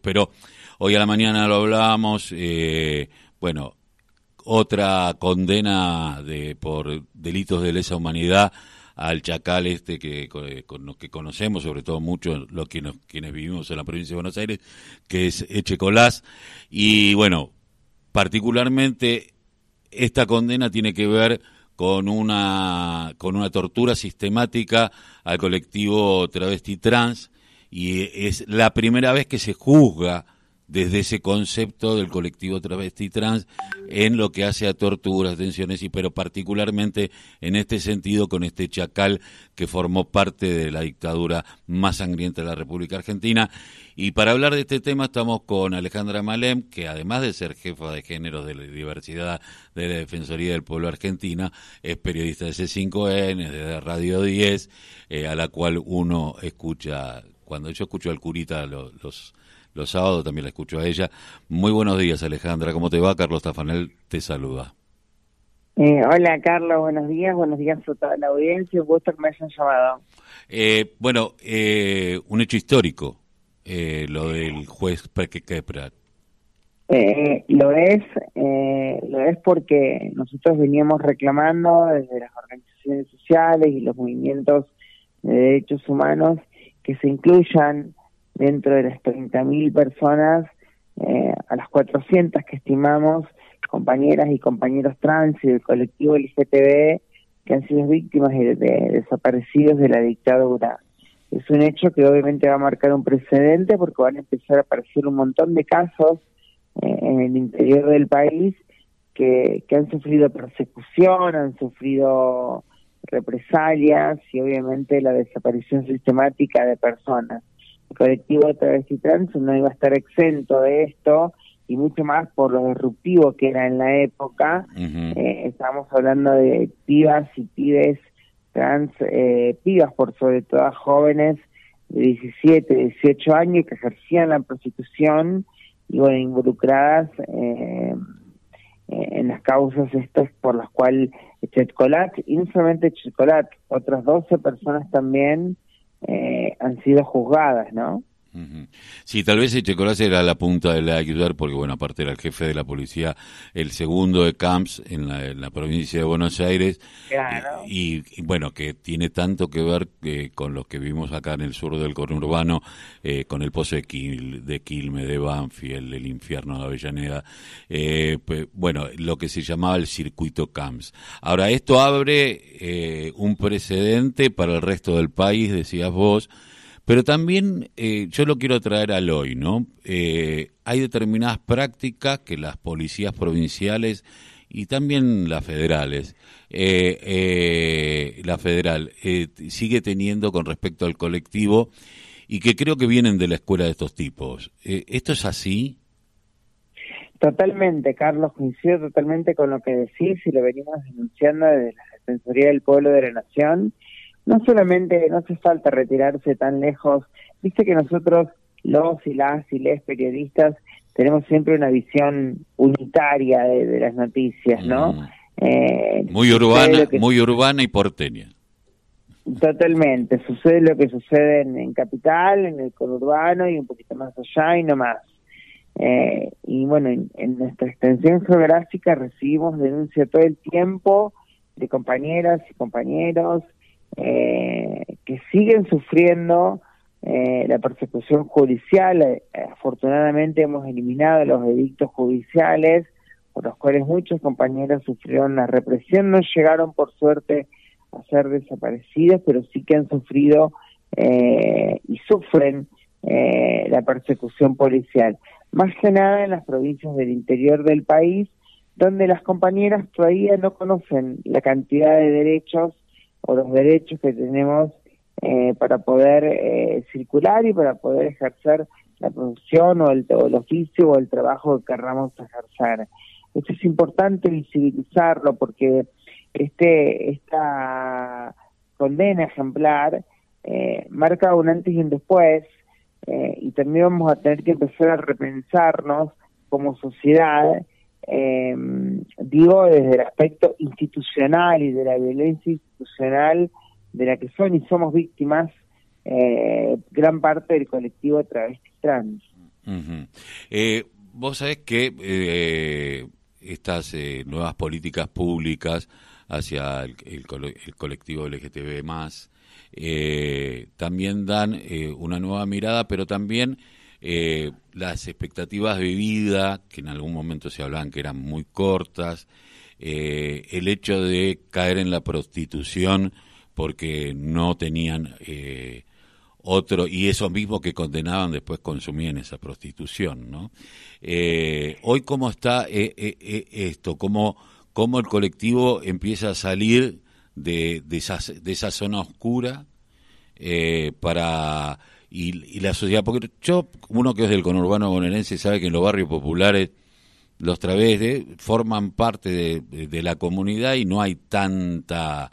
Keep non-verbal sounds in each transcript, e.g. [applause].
Pero hoy a la mañana lo hablábamos, bueno, otra condena de por delitos de lesa humanidad al chacal este que, con, que conocemos, sobre todo muchos los que quienes vivimos en la provincia de Buenos Aires, que es Echecolás. Y bueno, particularmente esta condena tiene que ver con una, con una tortura sistemática al colectivo travesti trans y es la primera vez que se juzga desde ese concepto del colectivo travesti trans en lo que hace a torturas, tensiones, y pero particularmente en este sentido con este chacal que formó parte de la dictadura más sangrienta de la República Argentina. Y para hablar de este tema estamos con Alejandra Malem, que además de ser jefa de género de la diversidad de la Defensoría del Pueblo Argentina, es periodista de C5N, de Radio 10, eh, a la cual uno escucha, cuando yo escucho al curita los los sábados también la escucho a ella. Muy buenos días, Alejandra. ¿Cómo te va? Carlos Tafanel te saluda. Eh, hola, Carlos. Buenos días. Buenos días a toda la audiencia. Un gusto que me hayan llamado. Eh, bueno, eh, un hecho histórico, lo del juez Keprat. lo es, lo es porque nosotros veníamos reclamando desde las organizaciones sociales y los movimientos de derechos humanos que se incluyan dentro de las 30.000 personas eh, a las 400 que estimamos, compañeras y compañeros trans y del colectivo LGTB que han sido víctimas de, desaparecidos de la dictadura. Es un hecho que obviamente va a marcar un precedente porque van a empezar a aparecer un montón de casos eh, en el interior del país que, que han sufrido persecución, han sufrido represalias y obviamente la desaparición sistemática de personas el colectivo de travesti trans no iba a estar exento de esto y mucho más por lo disruptivo que era en la época. Eh, estamos hablando de pibas y pibes trans, eh, pibas por sobre todo jóvenes de 17, 18 años que ejercían la prostitución y bueno, involucradas eh, en las causas estas por las cuales Chetcolat, y no otras 12 personas también eh, han sido juzgadas, ¿no? Sí, tal vez Echecolás era la punta de la ayudar porque, bueno, aparte era el jefe de la policía, el segundo de Camps en la, provincia de Buenos Aires. Y, bueno, que tiene tanto que ver eh, con lo que vimos acá en el sur del conurbano, eh, con el pozo de, de Quilme, de Banfield, el infierno de Avellaneda. Eh, pues, bueno, lo que se llamaba el circuito Camps. Ahora, esto abre un precedente para el resto del país, decías vos pero también eh, yo lo quiero traer al hoy, ¿no? Eh, hay determinadas prácticas que las policías provinciales y también las federales, eh, la federal sigue teniendo con respecto al colectivo y que creo que vienen de la escuela de estos tipos. ¿Esto es así? Totalmente, Carlos, coincido totalmente con lo que decís y lo venimos denunciando desde la Defensoría del Pueblo de la Nación no solamente no hace falta retirarse tan lejos, viste que nosotros, los y las y les periodistas, tenemos siempre una visión unitaria de, las noticias, ¿no? Mm. Eh, muy urbana, muy urbana y porteña. Totalmente, sucede lo que sucede en, Capital, en el conurbano y un poquito más allá y no más. Eh, y bueno, en, nuestra extensión geográfica recibimos denuncia todo el tiempo de compañeras y compañeros eh, que siguen sufriendo eh, la persecución judicial. Eh, afortunadamente hemos eliminado los edictos judiciales por los cuales muchos compañeros sufrieron la represión. No llegaron, por suerte, a ser desaparecidos, pero sí que han sufrido y sufren la persecución policial. Más que nada en las provincias del interior del país, donde las compañeras todavía no conocen la cantidad de derechos o los derechos que tenemos eh, para poder eh, circular y para poder ejercer la producción o el, oficio o el trabajo que querramos ejercer. Esto es importante visibilizarlo porque este esta condena ejemplar eh, marca un antes y un después y también vamos a tener que empezar a repensarnos como sociedad eh, digo desde el aspecto institucional y de la violencia institucional de la que son y somos víctimas eh, gran parte del colectivo travesti trans. eh, vos sabés que eh, estas eh, nuevas políticas públicas hacia el, el, colectivo LGTB más también dan una nueva mirada, pero también las expectativas de vida, que en algún momento se hablaban que eran muy cortas, el hecho de caer en la prostitución porque no tenían otro y esos mismos que condenaban después consumían esa prostitución, ¿no? Eh, hoy cómo está eh, eh, esto, cómo, cómo el colectivo empieza a salir de, de, de esa zona oscura para y, la sociedad, porque yo, uno que es del conurbano bonaerense sabe que en los barrios populares los travestis forman parte de, la comunidad y no hay tanta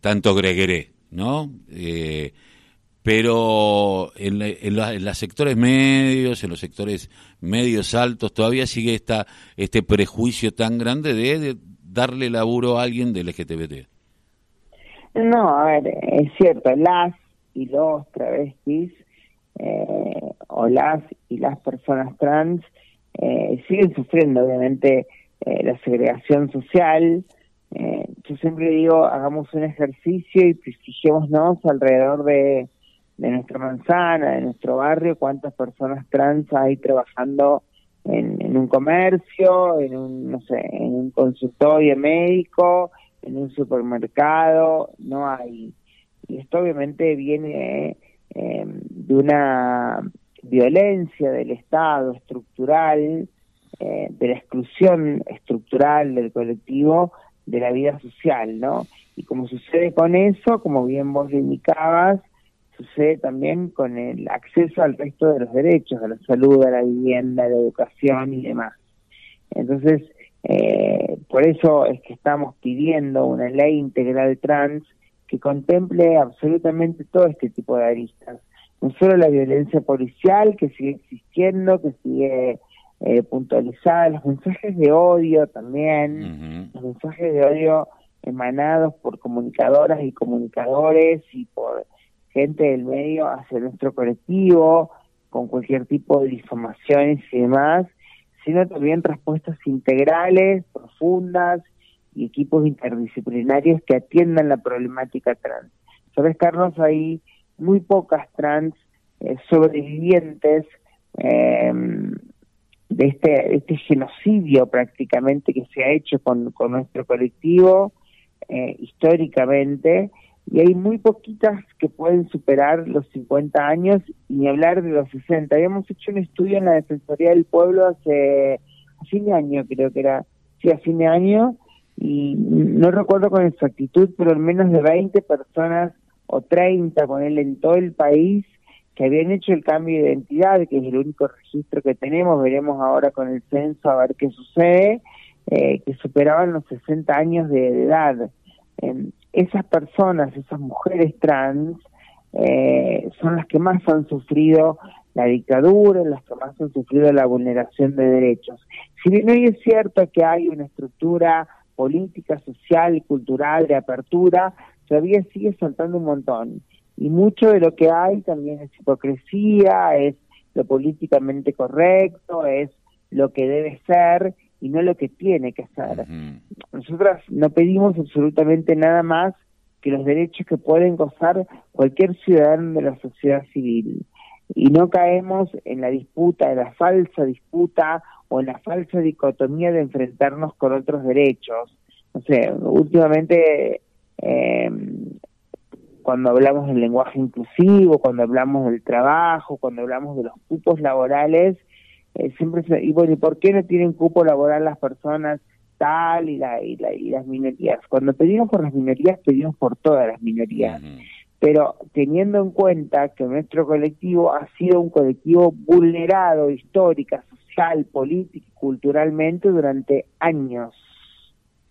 tanto gregueré, ¿no? pero en, en, los sectores medios, en los sectores medios altos, todavía sigue esta, este prejuicio tan grande de, darle laburo a alguien del LGBT. No, a ver, es cierto, las y los travestis eh, o las y las personas trans eh, siguen sufriendo obviamente eh, la segregación social. yo siempre digo, hagamos un ejercicio y prestigiémonos alrededor de de nuestra manzana, de nuestro barrio, cuántas personas trans hay trabajando en, un comercio, en un, no sé, en un consultorio médico, en un supermercado, no hay. Y esto obviamente viene eh, de una violencia del Estado estructural, eh, de la exclusión estructural del colectivo de la vida social, ¿no? Y como sucede con eso, como bien vos le indicabas, sucede también con el acceso al resto de los derechos, a la salud, a la vivienda, a la educación y demás. Entonces, eh, por eso es que estamos pidiendo una ley integral trans que contemple absolutamente todo este tipo de aristas. No solo la violencia policial que sigue existiendo, que sigue eh, puntualizada, los mensajes de odio también, los mensajes de odio emanados por comunicadoras y comunicadores y por gente del medio hacia nuestro colectivo, con cualquier tipo de difamaciones y demás, sino también respuestas integrales, profundas y equipos interdisciplinarios que atiendan la problemática trans. Sabes, Carlos, hay muy pocas trans eh, sobrevivientes em, de este, este genocidio prácticamente que se ha hecho con, con nuestro colectivo eh, históricamente y hay muy poquitas que pueden superar los 50 años y ni hablar de los 60. Habíamos hecho un estudio en la Defensoría del Pueblo hace fin de año, creo que era, sí, a fin de año, y no recuerdo con exactitud, pero al menos de 20 personas o 30 con él en todo el país que habían hecho el cambio de identidad, que es el único registro que tenemos, veremos ahora con el censo a ver qué sucede, eh, que superaban los 60 años de, edad. Em, esas personas, esas mujeres trans, eh, son las que más han sufrido la dictadura, las que más han sufrido la vulneración de derechos. Si bien hoy es cierto que hay una estructura política, social y cultural de apertura, todavía sigue saltando un montón. Y mucho de lo que hay también es hipocresía, es lo políticamente correcto, es lo que debe ser y no lo que tiene que ser. Nosotras no pedimos absolutamente nada más que los derechos que pueden gozar cualquier ciudadano de la sociedad civil. Y no caemos en la disputa, en la falsa disputa o la falsa dicotomía de enfrentarnos con otros derechos. No sé, últimamente eh, cuando hablamos del lenguaje inclusivo, cuando hablamos del trabajo, cuando hablamos de los cupos laborales, eh, siempre y bueno, ¿y por qué no tienen cupo laboral las personas tal y, la, y, las minorías? Cuando pedimos por las minorías, pedimos por todas las minorías. Pero teniendo en cuenta que nuestro colectivo ha sido un colectivo vulnerado histórica, social, política y culturalmente durante años.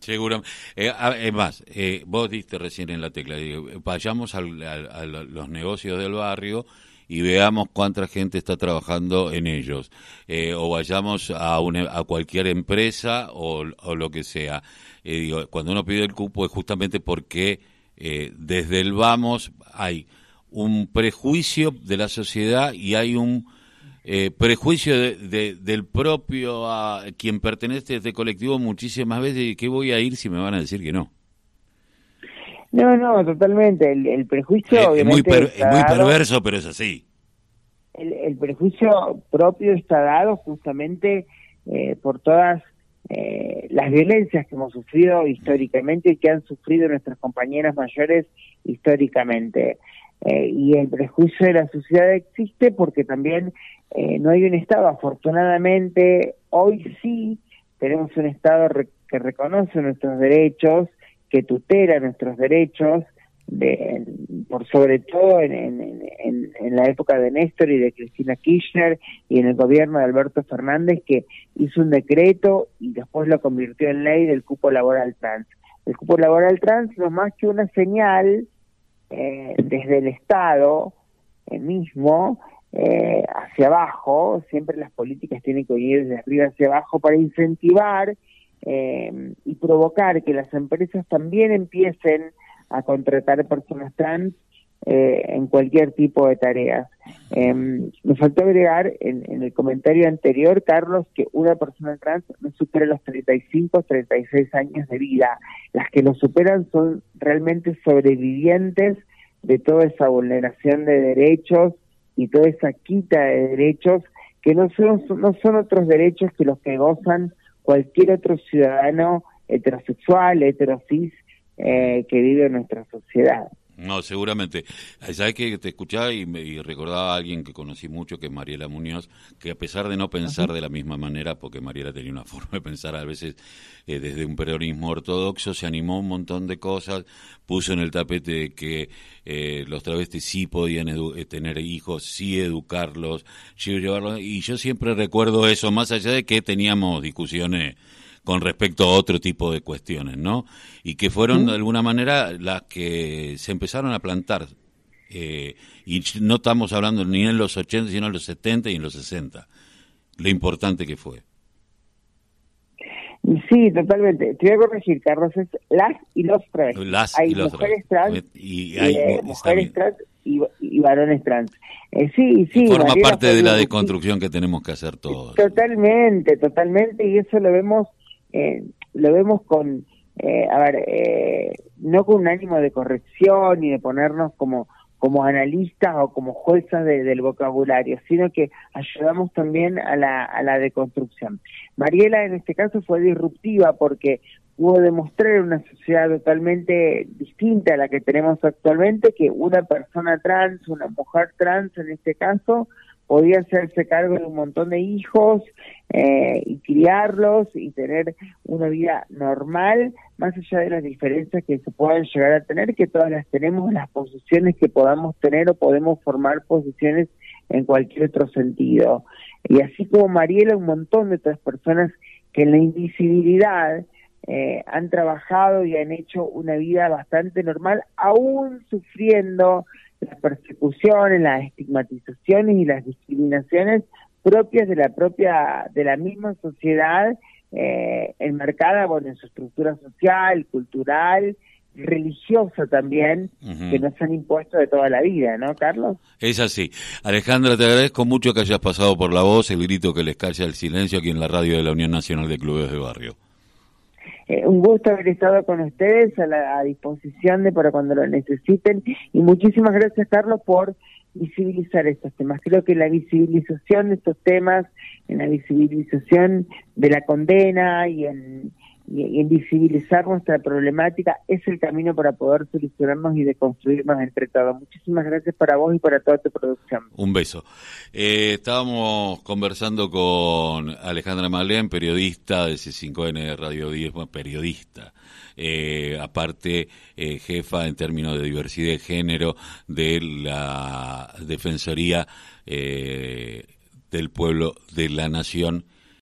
Seguro. Eh, es más, eh, vos diste recién en la tecla, vayamos a los negocios del barrio y veamos cuánta gente está trabajando en ellos. Eh, o vayamos a, una, a cualquier empresa o, lo que sea. Eh, cuando uno pide el cupo es justamente porque eh, desde el vamos hay un prejuicio de la sociedad y hay un eh, prejuicio del propio a quien pertenece a este colectivo muchísimas veces y que voy a ir si me van a decir que no. No, no, totalmente. El, prejuicio es, muy, perverso, pero es así. El, prejuicio propio está dado justamente eh, por todas eh, las violencias que hemos sufrido históricamente y que han sufrido nuestras compañeras mayores históricamente. Eh, y el prejuicio de la sociedad existe porque también eh, no hay un Estado. Afortunadamente, hoy sí tenemos un Estado que reconoce nuestros derechos, que tutela nuestros derechos, de, por sobre todo en, en, la época de Néstor y de Cristina Kirchner y en el gobierno de Alberto Fernández que hizo un decreto y después lo convirtió en ley del cupo laboral trans. El cupo laboral trans no es más que una señal eh, desde el Estado mismo eh, hacia abajo, siempre las políticas tienen que ir desde arriba hacia abajo para incentivar eh, y provocar que las empresas también empiecen a contratar personas trans eh, en cualquier tipo de tareas. Eh, me faltó agregar en, el comentario anterior, Carlos, que una persona trans no supera los 35, 36 años de vida. Las que lo superan son realmente sobrevivientes de toda esa vulneración de derechos y toda esa quita de derechos que no son, no son otros derechos que los que gozan cualquier otro ciudadano heterosexual, heterosis, eh, que vive en nuestra sociedad. No, seguramente. Sabes que te escuchaba y, me, recordaba a alguien que conocí mucho, que es Mariela Muñoz, que a pesar de no pensar de la misma manera, porque Mariela tenía una [laughs] forma de pensar a veces eh, desde un peronismo ortodoxo, se animó un montón de cosas, puso en el tapete que eh, los travestis sí podían eh, tener hijos, sí educarlos, sí llevarlos, y yo siempre recuerdo eso, más allá de que teníamos discusiones con respecto a otro tipo de cuestiones, ¿no? Y que fueron de alguna manera las que se empezaron a plantar. Eh, y no estamos hablando ni en los 80, sino en los 70 y en los 60. Lo importante que fue. Sí, totalmente. Te voy a corregir, Carlos, es las y los trans. Las hay y los mujeres trans, y hay eh, mujeres trans y, varones trans. Eh, sí, sí. Forma parte de la deconstrucción que tenemos que hacer todos. Totalmente, totalmente, y eso lo vemos eh, lo vemos con, eh, a ver, eh, no con un ánimo de corrección ni de ponernos como como analistas o como juezas del vocabulario, sino que ayudamos también a la, a la deconstrucción. Mariela en este caso fue disruptiva porque pudo demostrar una sociedad totalmente distinta a la que tenemos actualmente que una persona trans, una mujer trans en este caso, podía hacerse cargo de un montón de hijos eh, y criarlos y tener una vida normal, más allá de las diferencias que se puedan llegar a tener, que todas las tenemos, las posiciones que podamos tener o podemos formar posiciones en cualquier otro sentido. Y así como Mariela, un montón de otras personas que en la invisibilidad eh, han trabajado y han hecho una vida bastante normal, aún sufriendo las persecuciones, las estigmatizaciones y las discriminaciones propias de la propia, de la misma sociedad eh, enmarcada bueno, en su estructura social, cultural, religiosa también, que nos han impuesto de toda la vida, ¿no, Carlos? Es así. Alejandra, te agradezco mucho que hayas pasado por la voz, el grito que les calla el silencio aquí en la radio de la Unión Nacional de Clubes de Barrio. Eh, un gusto haber estado con ustedes a la disposición de para cuando lo necesiten y muchísimas gracias Carlos por visibilizar estos temas. Creo que la visibilización de estos temas, en la visibilización de la condena y en y, visibilizar nuestra problemática es el camino para poder solucionarnos y deconstruirnos entre todos. Muchísimas gracias para vos y para toda tu producción. Un beso. Eh, estábamos conversando con Alejandra Malén, periodista de C5N de Radio 10, periodista. Eh, aparte eh, jefa en términos de diversidad de género de la Defensoría del Pueblo de la Nación